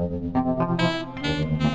다음 영상에서 만나요.